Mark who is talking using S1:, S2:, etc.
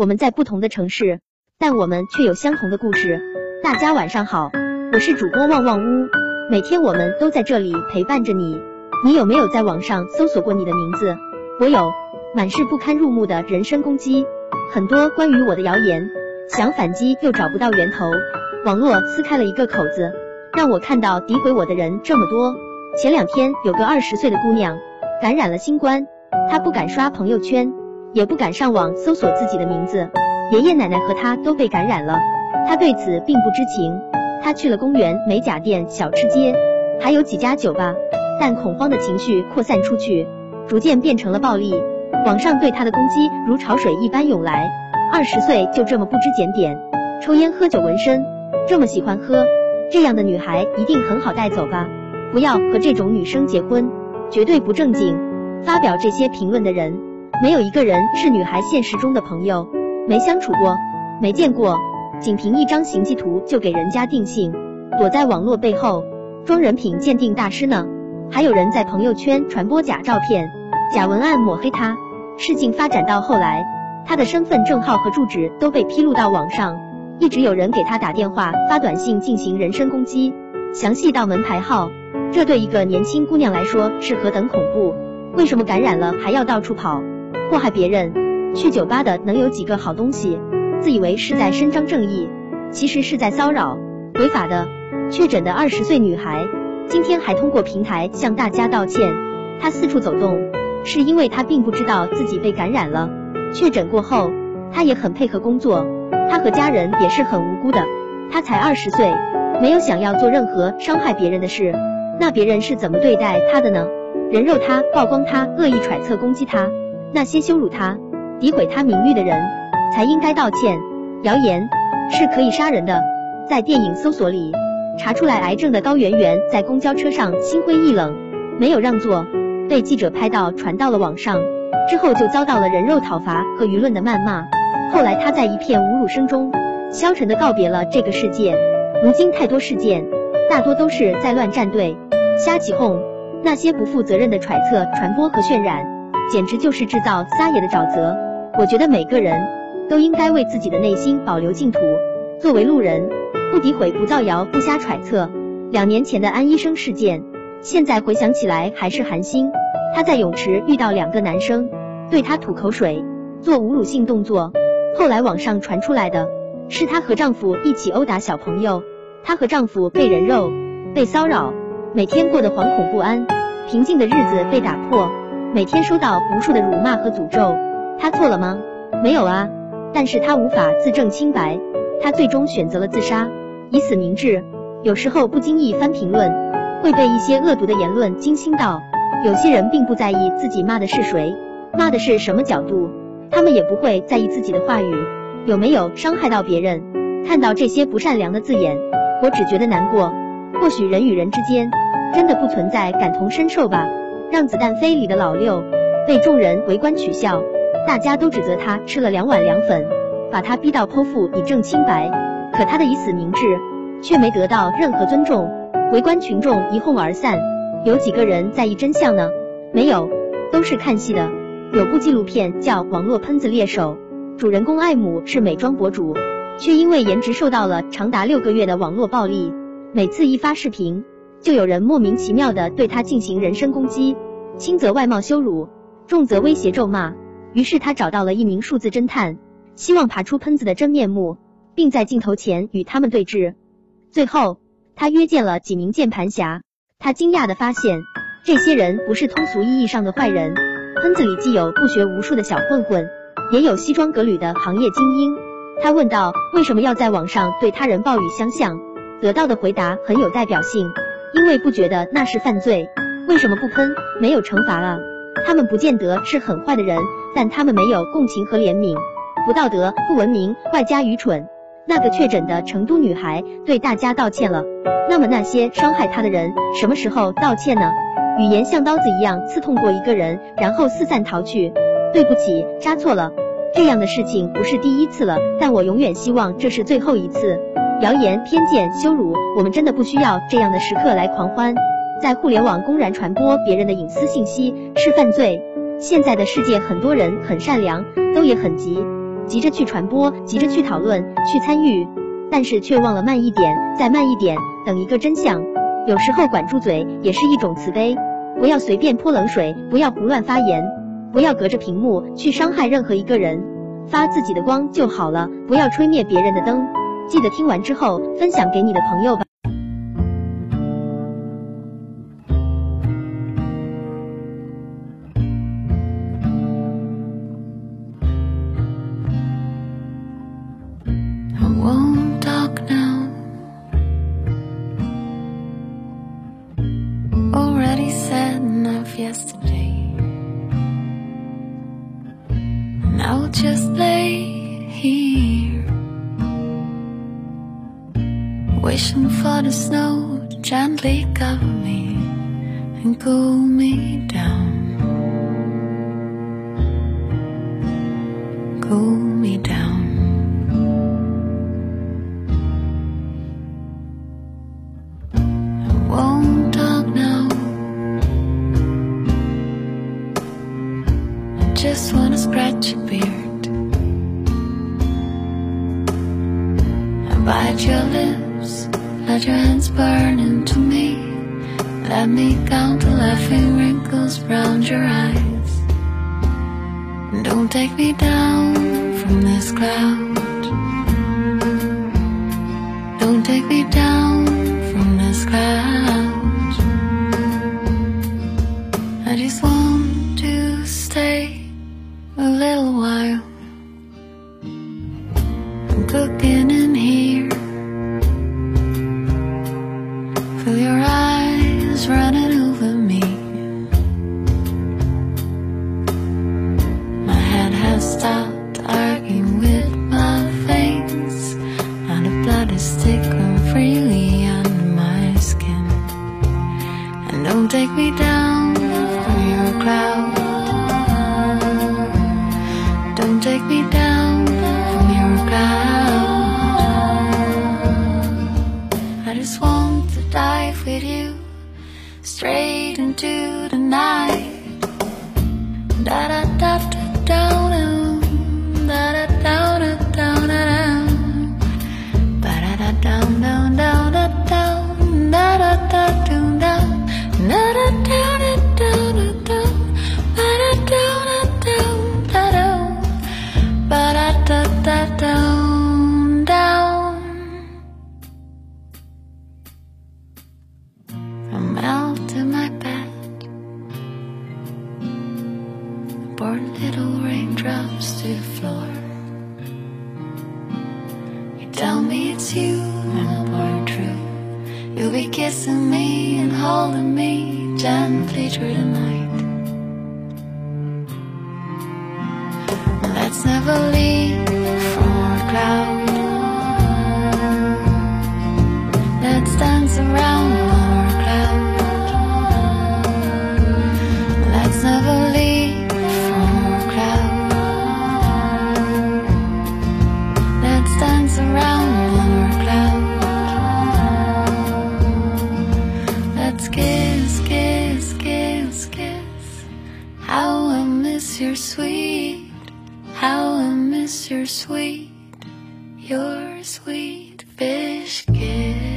S1: 我们在不同的城市，但我们却有相同的故事。大家晚上好，我是主播旺旺屋，每天我们都在这里陪伴着你。你有没有在网上搜索过你的名字？我有，满是不堪入目的人身攻击，很多关于我的谣言，想反击又找不到源头。网络撕开了一个口子，让我看到诋毁我的人这么多。前两天有个二十岁的姑娘感染了新冠，她不敢刷朋友圈，也不敢上网搜索自己的名字。爷爷奶奶和他都被感染了，他对此并不知情。他去了公园、美甲店、小吃街，还有几家酒吧。但恐慌的情绪扩散出去，逐渐变成了暴力。网上对他的攻击如潮水一般涌来。二十岁就这么不知检点，抽烟喝酒纹身，这么喜欢喝，这样的女孩一定很好带走吧？不要和这种女生结婚，绝对不正经。发表这些评论的人，没有一个人是女孩现实中的朋友，没相处过，没见过，仅凭一张行迹图就给人家定性，躲在网络背后装人品鉴定大师呢。还有人在朋友圈传播假照片、假文案抹黑他。事情发展到后来，他的身份证号和住址都被披露到网上，一直有人给他打电话、发短信进行人身攻击，详细到门牌号。这对一个年轻姑娘来说是何等恐怖？为什么感染了还要到处跑，祸害别人？去酒吧的能有几个好东西？自以为是在伸张正义，其实是在骚扰，违法的。确诊的二十岁女孩。今天还通过平台向大家道歉。她四处走动，是因为她并不知道自己被感染了。确诊过后，她也很配合工作。她和家人也是很无辜的。她才二十岁，没有想要做任何伤害别人的事。那别人是怎么对待她的呢？人肉她，曝光她，恶意揣测攻击她。那些羞辱他、诋毁他名誉的人，才应该道歉。谣言是可以杀人的。在电影搜索里。查出来癌症的高圆圆在公交车上心灰意冷，没有让座，被记者拍到传到了网上，之后就遭到了人肉讨伐和舆论的谩骂。后来她在一片侮辱声中消沉的告别了这个世界。如今太多事件，大多都是在乱站队、瞎起哄，那些不负责任的揣测、传播和渲染，简直就是制造撒野的沼泽。我觉得每个人都应该为自己的内心保留净土。作为路人。不诋毁，不造谣，不瞎揣测。两年前的安医生事件，现在回想起来还是寒心。她在泳池遇到两个男生，对她吐口水，做侮辱性动作。后来网上传出来的是她和丈夫一起殴打小朋友，她和丈夫被人肉，被骚扰，每天过得惶恐不安，平静的日子被打破，每天收到无数的辱骂和诅咒。他错了吗？没有啊，但是他无法自证清白，他最终选择了自杀。以死明志，有时候不经意翻评论，会被一些恶毒的言论惊心到。有些人并不在意自己骂的是谁，骂的是什么角度，他们也不会在意自己的话语有没有伤害到别人。看到这些不善良的字眼，我只觉得难过。或许人与人之间真的不存在感同身受吧。让子弹飞里的老六被众人围观取笑，大家都指责他吃了两碗凉粉，把他逼到剖腹以证清白。可他的以死明志却没得到任何尊重，围观群众一哄而散，有几个人在意真相呢？没有，都是看戏的。有部纪录片叫《网络喷子猎手》，主人公艾姆是美妆博主，却因为颜值受到了长达六个月的网络暴力。每次一发视频，就有人莫名其妙的对他进行人身攻击，轻则外貌羞辱，重则威胁咒骂。于是他找到了一名数字侦探，希望爬出喷子的真面目。并在镜头前与他们对峙。最后，他约见了几名键盘侠。他惊讶的发现，这些人不是通俗意义上的坏人。喷子里既有不学无术的小混混，也有西装革履的行业精英。他问道：“为什么要在网上对他人暴雨相向？”得到的回答很有代表性：“因为不觉得那是犯罪。”为什么不喷？没有惩罚啊？他们不见得是很坏的人，但他们没有共情和怜悯，不道德、不文明，外加愚蠢。那个确诊的成都女孩对大家道歉了，那么那些伤害她的人什么时候道歉呢？语言像刀子一样刺痛过一个人，然后四散逃去。对不起，扎错了。这样的事情不是第一次了，但我永远希望这是最后一次。谣言、偏见、羞辱，我们真的不需要这样的时刻来狂欢。在互联网公然传播别人的隐私信息是犯罪。现在的世界很多人很善良，都也很急。急着去传播，急着去讨论，去参与，但是却忘了慢一点，再慢一点，等一个真相。有时候管住嘴也是一种慈悲，不要随便泼冷水，不要胡乱发言，不要隔着屏幕去伤害任何一个人，发自己的光就好了，不要吹灭别人的灯。记得听完之后分享给你的朋友吧。
S2: For the snow gently cover me and cool me down. Cool me down. I won't talk now. I just wanna scratch your beard. I bite your lips. Let your hands burn into me. Let me count the laughing wrinkles round your eyes. Don't take me down from this cloud. Don't take me down from this cloud. I just want to stay a little while. I'm cooking tickling freely under my skin. And don't take me down from your cloud. Don't take me down from your cloud. I just want to dive with you straight into floor. You tell me it's you, and born true. You'll be kissing me and holding me gently through the night. Miss your sweet, how I miss your sweet, your sweet fish kiss.